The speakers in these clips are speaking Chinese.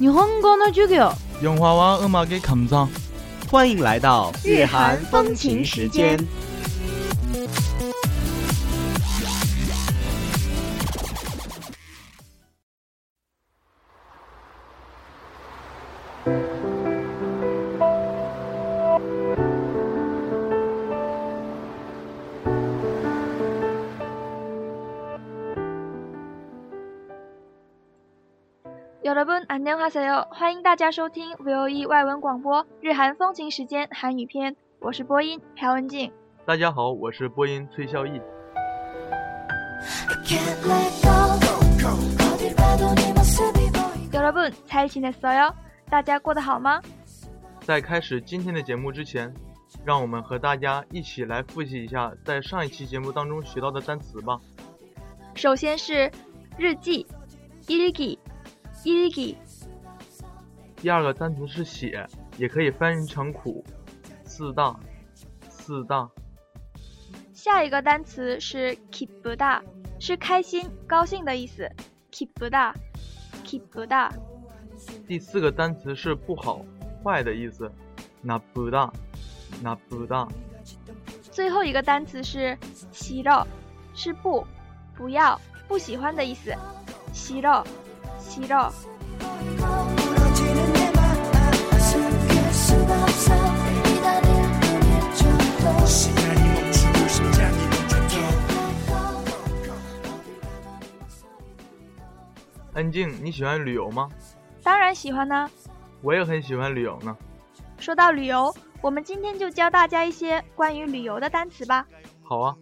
日本語の授業。 영화와 음악의 감상 欢迎来到日韩风情时间。 여러분안녕하세요，欢迎大家收听 VOE 外文广播日韩风情时间韩语篇，我是播音朴文静。大家好，我是播音崔孝义。 여러분 잘 지냈어요？大家过得好吗？在开始今天的节目之前，让我们和大家一起来复习一下在上一期节目当中学到的单词吧。首先是日记，일기， 일기。第二个单词是写，也可以翻译成苦。四大，四大。下一个单词是기쁘다，是开心、高兴的意思。기쁘다，기쁘다。第四个单词是不好、坏的意思。나쁘다，나쁘다。最后一个单词是싫어，是不、不要、不喜欢的意思。싫어， 싫 어。 安静，你喜欢旅游吗？当然喜欢呢。我也很喜欢旅游呢。说到旅游，我们今天就教大家一些关于旅游的单词吧。好啊，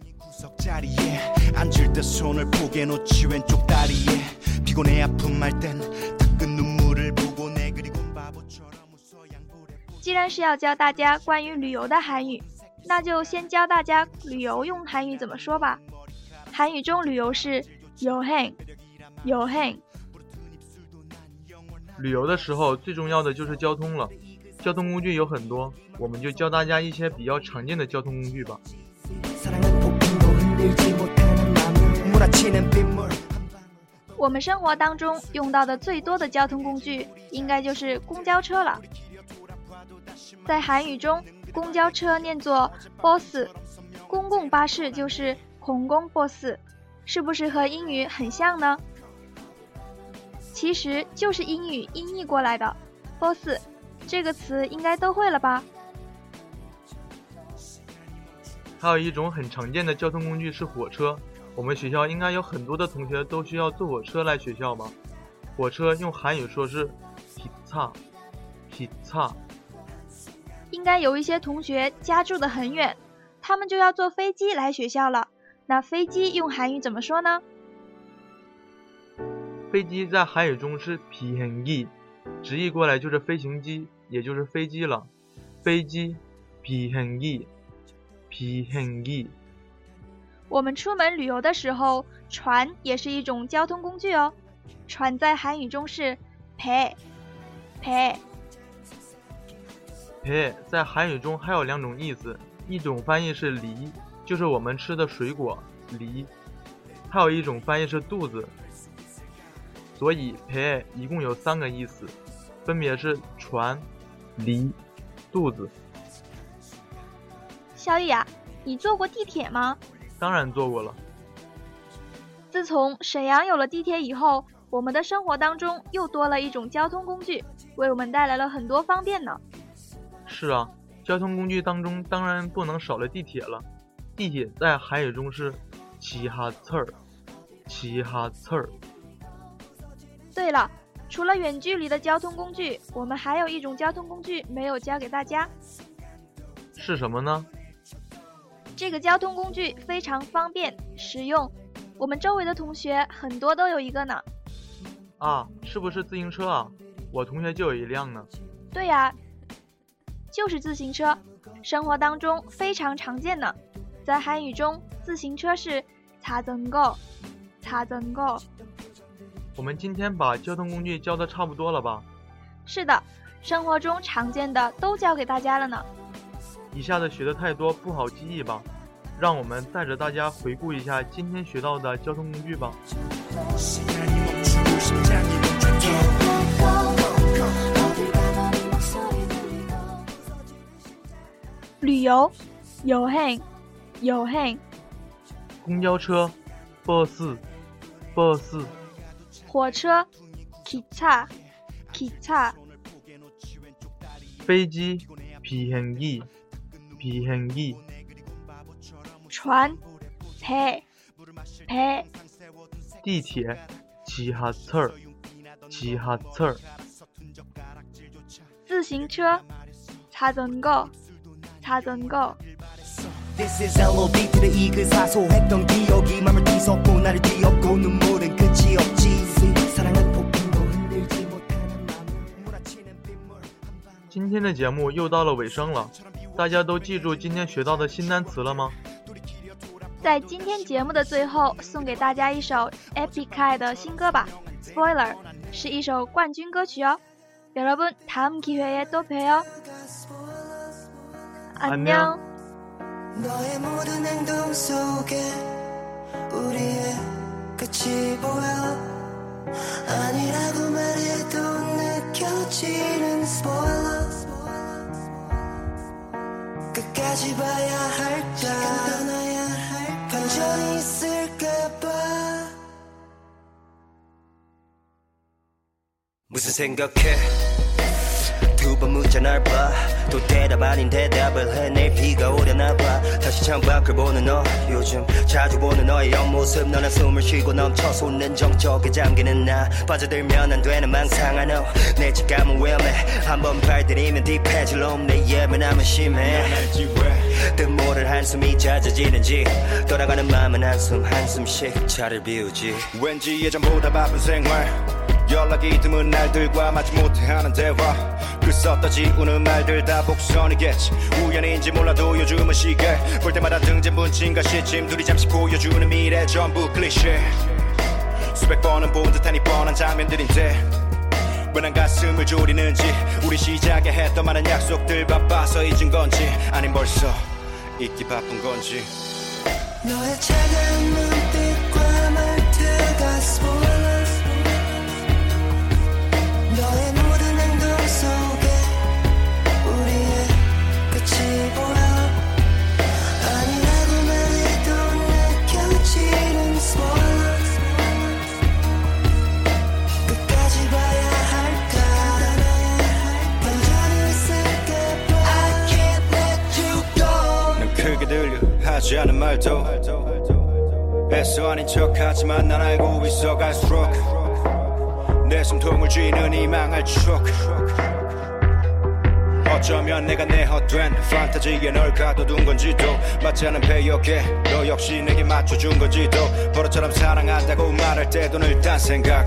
구석 자리에 앉을 때 손을 포개 놓지 왼쪽 다리에 피곤해 아픔 말땐 닦은 눈물을 보고 내 그리곤 바보처럼 웃어 양보를 既然是要教大家关于旅游的韩语，那就先教大家旅游用韩语怎么说吧。韩语中旅游是여행，여행。 旅游的时候最重要的就是交通了。交通工具有很多，我们就教大家一些比较常见的交通工具吧。 我们生活当中用到的最多的交通工具，应该就是公交车了。在韩语中，公交车念作 bus，公共巴士就是공공 bus，是不是和英语很像呢？其实就是英语音译过来的 bus，这个词应该都会了吧？还有一种很常见的交通工具是火车。我们学校应该有很多的同学都需要坐火车来学校吧？火车用韩语说是“기 차”，“기 차”。应该有一些同学家住的很远，他们就要坐飞机来学校了。那飞机用韩语怎么说呢？飞机在韩语中是“비행기”，直译过来就是飞行机，也就是飞机了。飞机，비행기，비행기。 我们出门旅游的时候，船也是一种交通工具哦。船在韩语中是배，배。 배在韩语中还有两种意思，一种翻译是梨，就是我们吃的水果梨；还有一种翻译是肚子。所以배一共有三个意思，分别是船、梨、肚子。小雨啊，你坐过地铁吗？ 当然坐过了。自从沈阳有了地铁以后，我们的生活当中又多了一种交通工具，为我们带来了很多方便呢。是啊，交通工具当中当然不能少了地铁了。地铁在韩语中是“齐哈刺儿”，齐哈刺儿。对了，除了远距离的交通工具，我们还有一种交通工具没有教给大家，是什么呢？这个交通工具非常方便实用，我们周围的同学很多都有一个呢。啊，是不是自行车啊？我同学就有一辆呢。对呀，就是自行车，生活当中非常常见呢。在韩语中，自行车是擦增 거， 擦增 거。 我们今天把交通工具教的差不多了吧？是的，生活中常见的都教给大家了呢。一下子学的太多不好记忆吧？让我们带着大家回顾一下今天学到的交通工具吧。旅游，游행여 행。 公交车，bus bus。火车，기차기 차。 飞机，비행기 比很易。船，배 배。 地铁，지하 철， 지하 철。 自行车，자전 거， 자전 거。 This is LOV 이 그 사소했던 기억이 맘을 뒤섞고 나를 뒤엎고 눈물은 끝이 없지 사랑은 폭풍도 흔들지 못하는 맘을 몰아치는 빗물 今天的节目又到了尾声了。 大家都记住今天学到的新单词了吗？在今天节目的最后，送给大家一首 Epic 的新歌吧，《Spoiler》是一首冠军歌曲哦。여러분다음기회에또봬요안녕 끝 까지 봐야 할까? 떠나야 할까? 반전이 있을까봐. 무슨 생각해 두번 묻자 날봐 또 대답 아닌 대답을 해. 내일 비가 오려나 봐. 다시 창밖을 보는 너. 요즘 자주 보는 너의 옆모습. 너는 숨을 쉬고 넘쳐 솟는 정적에 잠기는 나. 빠져들면 안 되는 망상한 너내 직감은 위험해. 한번 발들이면 딥해질 놈내 예민함은 심해. 뜻모를 한숨이 잦아지는지. 돌아가는 마음은 한숨 한숨씩 차를 비우지. 왠지 예전보다 바쁜 생활 연락이 드문 날들과 마지 못해 하는 대화. 글 썼다 지우는 말들 다 복선이겠지. 우연인지 몰라도 요즘은 시계. 볼 때마다 등진 분진과 시침 둘이 잠시 보여주는 미래 전부 클리셰. 수백 번은 본 듯한 이 뻔한 장면들인데. 왜난 가슴을 졸이는지 우리 시작에 했던 많은 약속들 바빠서 잊은 건지 아님 벌써 잊기 바쁜 건지. 너의 차가운 눈빛과 말투가 너의 애써 아닌 척하지만 난 알고 있어 갈수록 내 숨통을 쥐는 이 망할 추억. 어쩌면 내가 내 헛된 판타지에 널 가둬둔 건지도 맞지 않은 배역에 너 역시 내게 맞춰준 건지도 버릇처럼 사랑한다고 말할 때도 늘딴 생각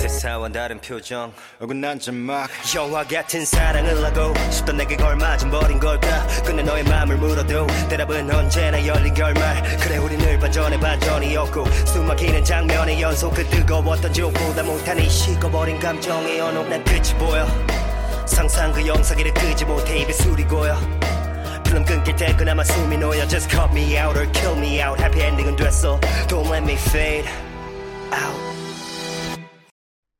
대사와 다른 표정. 어긋난 점막 영화 같은 사랑을 하고 싶던 내게 걸맞은 버린 걸까? 근데 너의 맘을 물어도 대답은 언제나 열린 결말. 그래 우리 늘 반전에 반전이었고 숨막히는 장면의 연속 그 뜨거웠던 지옥보다 못한 이 식어버린 감정의 언어 난 끝이 보여. 상상 그 영상기를 끄지 못해 입에 술이 고여. 필름 끊길 때 그나마 숨이 놓여 Just cut me out or kill me out. 해피 엔딩은 됐어. Don't let me fade out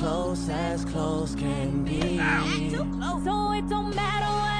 close as close can be. Too close. So it don't matter what.